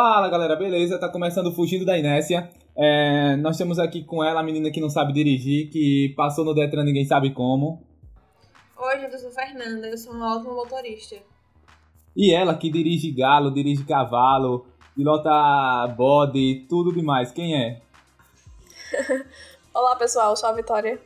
galera, beleza? Tá começando Fugindo da Inércia. É, nós estamos aqui com ela, a menina que não sabe dirigir, que passou no Detran ninguém sabe como. Oi, gente, eu sou Fernanda, eu sou uma ótima motorista. E ela que dirige galo, dirige cavalo, pilota bode, tudo demais. Quem é? Olá pessoal, eu sou a Vitória.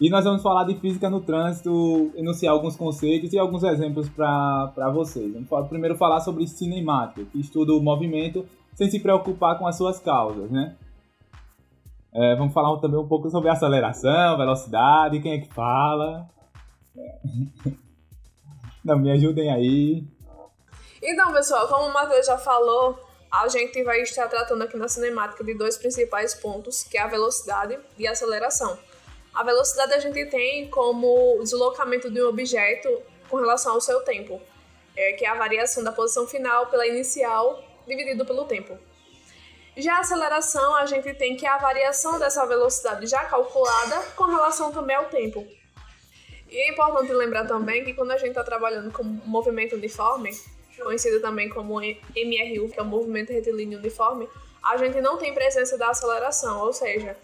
E nós vamos falar de física no trânsito, enunciar alguns conceitos e alguns exemplos para vocês. Vamos primeiro falar sobre cinemática, que estuda o movimento sem se preocupar com as suas causas, né? É, vamos falar também um pouco sobre aceleração, velocidade, quem é que fala. Não, me ajudem aí. Então, pessoal, como o Matheus já falou, a gente vai estar tratando aqui na cinemática de dois principais pontos, que é a velocidade e a aceleração. A velocidade a gente tem como deslocamento de um objeto com relação ao seu tempo, é, que é a variação da posição final pela inicial dividido pelo tempo. Já a aceleração, a gente tem que é a variação dessa velocidade já calculada com relação também ao tempo. E é importante lembrar também que quando a gente está trabalhando com movimento uniforme, conhecido também como MRU, que é o movimento retilíneo uniforme, a gente não tem presença da aceleração, ou seja,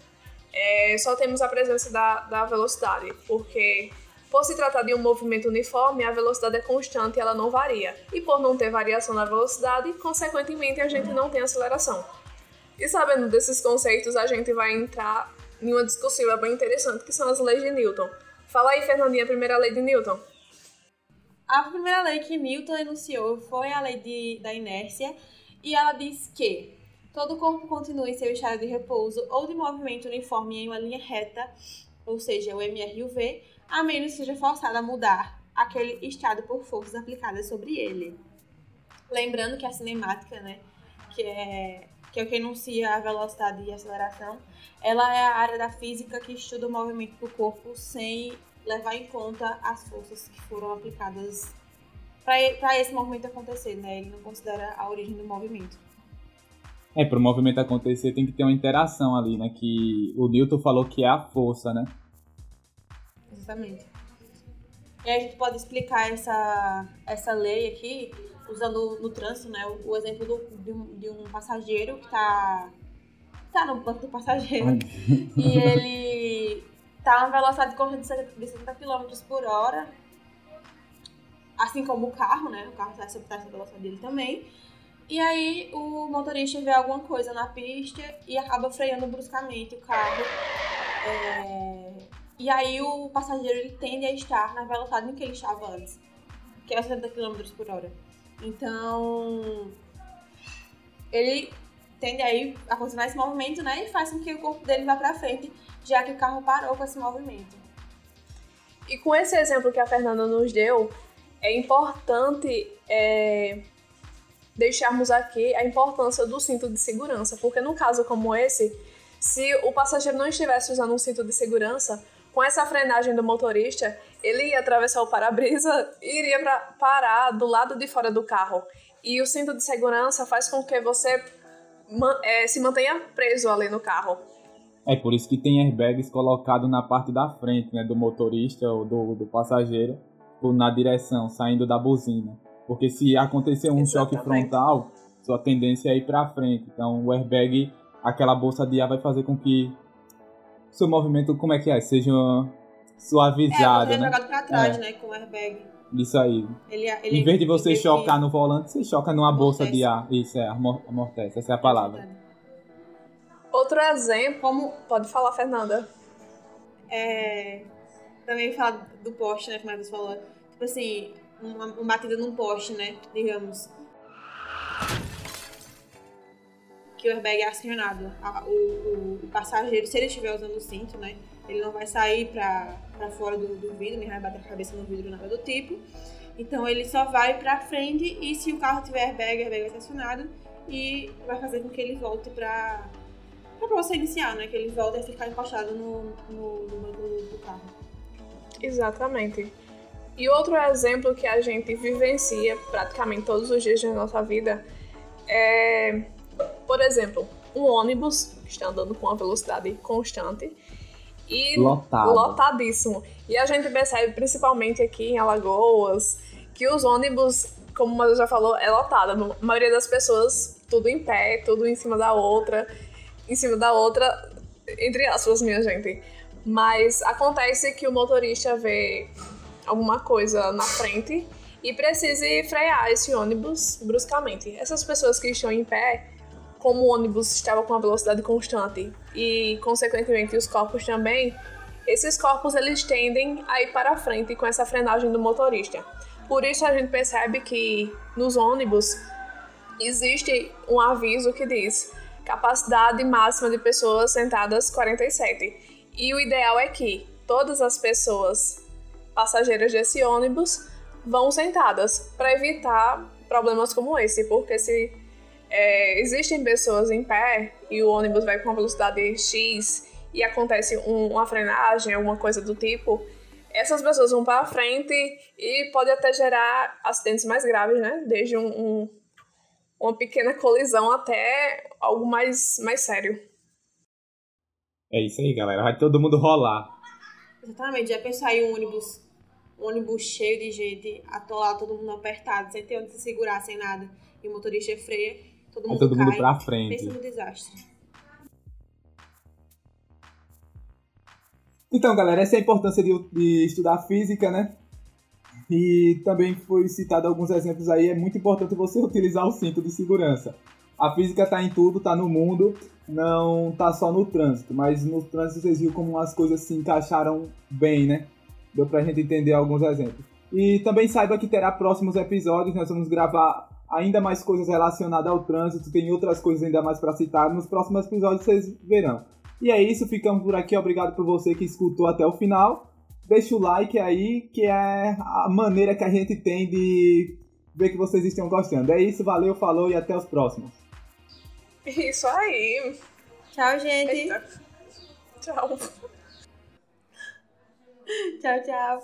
é, só temos a presença da, da velocidade, porque por se tratar de um movimento uniforme, a velocidade é constante e ela não varia. E por não ter variação na velocidade, consequentemente a gente não tem aceleração. E sabendo desses conceitos, a gente vai entrar em uma discussão bem interessante, que são as leis de Newton. Fala aí, Fernandinha, a primeira lei de Newton. A primeira lei que Newton enunciou foi a lei de, da inércia, e ela diz que todo corpo continua em seu estado de repouso ou de movimento uniforme em uma linha reta, ou seja, o MRUV, a menos que seja forçado a mudar aquele estado por forças aplicadas sobre ele. Lembrando que a cinemática, né, que é que é o que enuncia a velocidade e aceleração, ela é a área da física que estuda o movimento do corpo sem levar em conta as forças que foram aplicadas para esse movimento acontecer, né? Ele não considera a origem do movimento. É, para o movimento acontecer tem que ter uma interação ali, né? Que o Newton falou que é a força, né? Exatamente. E a gente pode explicar essa, essa lei aqui usando no trânsito, né? O, o exemplo do, de, um, de, um, passageiro que tá, tá no banco do passageiro e ele tá na velocidade de corrida de 70 km por hora, assim como o carro, né? O carro vai acertar essa velocidade dele também. E aí o motorista vê alguma coisa na pista e acaba freando bruscamente o carro. É... E aí o passageiro ele tende a estar na velocidade em que ele estava antes, que é 70 km por hora. Então ele tende aí a continuar esse movimento, né? E faz com que o corpo dele vá para frente, já que o carro parou com esse movimento. E com esse exemplo que a Fernanda nos deu, é importante é, deixarmos aqui a importância do cinto de segurança, porque num caso como esse, se o passageiro não estivesse usando um cinto de segurança, com essa frenagem do motorista, ele ia atravessar o para-brisa e iria pra, parar do lado de fora do carro. E o cinto de segurança faz com que você é, se mantenha preso ali no carro. É por isso que tem airbags colocados na parte da frente, né, do motorista ou do, do passageiro, ou na direção, saindo da buzina. Porque se acontecer um Exatamente. choque frontal, sua tendência é ir para frente. Então o airbag, aquela bolsa de ar vai fazer com que seu movimento, como é que é? Seja suavizado, é, né? jogado pra trás, é. né, com o airbag. Isso aí. Ele, ele, em vez de você chocar no volante, você choca numa amortece. bolsa de ar. Isso é, amortece. Essa é a palavra. Outro exemplo, como... pode falar, Fernanda. É, também falar do poste, né, como a falou. Tipo assim, uma, uma batida num poste, né? Digamos. Que o airbag é acionado. O, o, o, passageiro, se ele estiver usando o cinto, né? Ele não vai sair pra, pra fora do, do vidro, nem vai bater a cabeça no vidro, nada do tipo. Então ele só vai pra frente e se o carro tiver airbag, o airbag vai ser acionado e vai fazer com que ele volte pra, pra você iniciar, né? Que ele volte a ficar encostado no, no, no banco do carro. Exatamente. E outro exemplo que a gente vivencia praticamente todos os dias da nossa vida é, por exemplo, um ônibus que está andando com uma velocidade constante e Lotado. lotadíssimo. E a gente percebe, principalmente aqui em Alagoas, que os ônibus, como o Matheus já falou, é lotado. A maioria das pessoas tudo em pé, tudo em cima da outra, em cima da outra, entre aspas, minha gente. Mas acontece que o motorista vê alguma coisa na frente e precise frear esse ônibus bruscamente. Essas pessoas que estão em pé, como o ônibus estava com uma velocidade constante e, consequentemente, os corpos também, esses corpos eles tendem a ir para frente com essa frenagem do motorista. Por isso a gente percebe que nos ônibus existe um aviso que diz capacidade máxima de pessoas sentadas 47. E o ideal é que todas as pessoas passageiras desse ônibus vão sentadas para evitar problemas como esse, porque se é, existem pessoas em pé e o ônibus vai com uma velocidade X e acontece um, uma frenagem, alguma coisa do tipo, essas pessoas vão para frente e pode até gerar acidentes mais graves, né? Desde um, um, uma pequena colisão até algo mais, mais sério. É isso aí, galera. Vai todo mundo rolar. Exatamente. Já pensou aí um ônibus, um ônibus cheio de gente, atolado, todo mundo apertado, sem ter onde se segurar, sem nada, e o motorista freia, todo mundo todo cai. mundo pra frente. Pensa no desastre. Então, galera, essa é a importância de, de, estudar física, né? E também foi citado alguns exemplos aí. É muito importante você utilizar o cinto de segurança. A física está em tudo, está no mundo, não está só no trânsito. Mas no trânsito vocês viram como as coisas se encaixaram bem, né? Deu pra gente entender alguns exemplos. E também saiba que terá próximos episódios, nós vamos gravar ainda mais coisas relacionadas ao trânsito, tem outras coisas ainda mais para citar. Nos próximos episódios vocês verão. E é isso, ficamos por aqui. Obrigado por você que escutou até o final. Deixa o like aí, que é a maneira que a gente tem de ver que vocês estão gostando. É isso, valeu, falou e até os próximos. Isso aí. Tchau, gente. Eita. Tchau. tchau, tchau.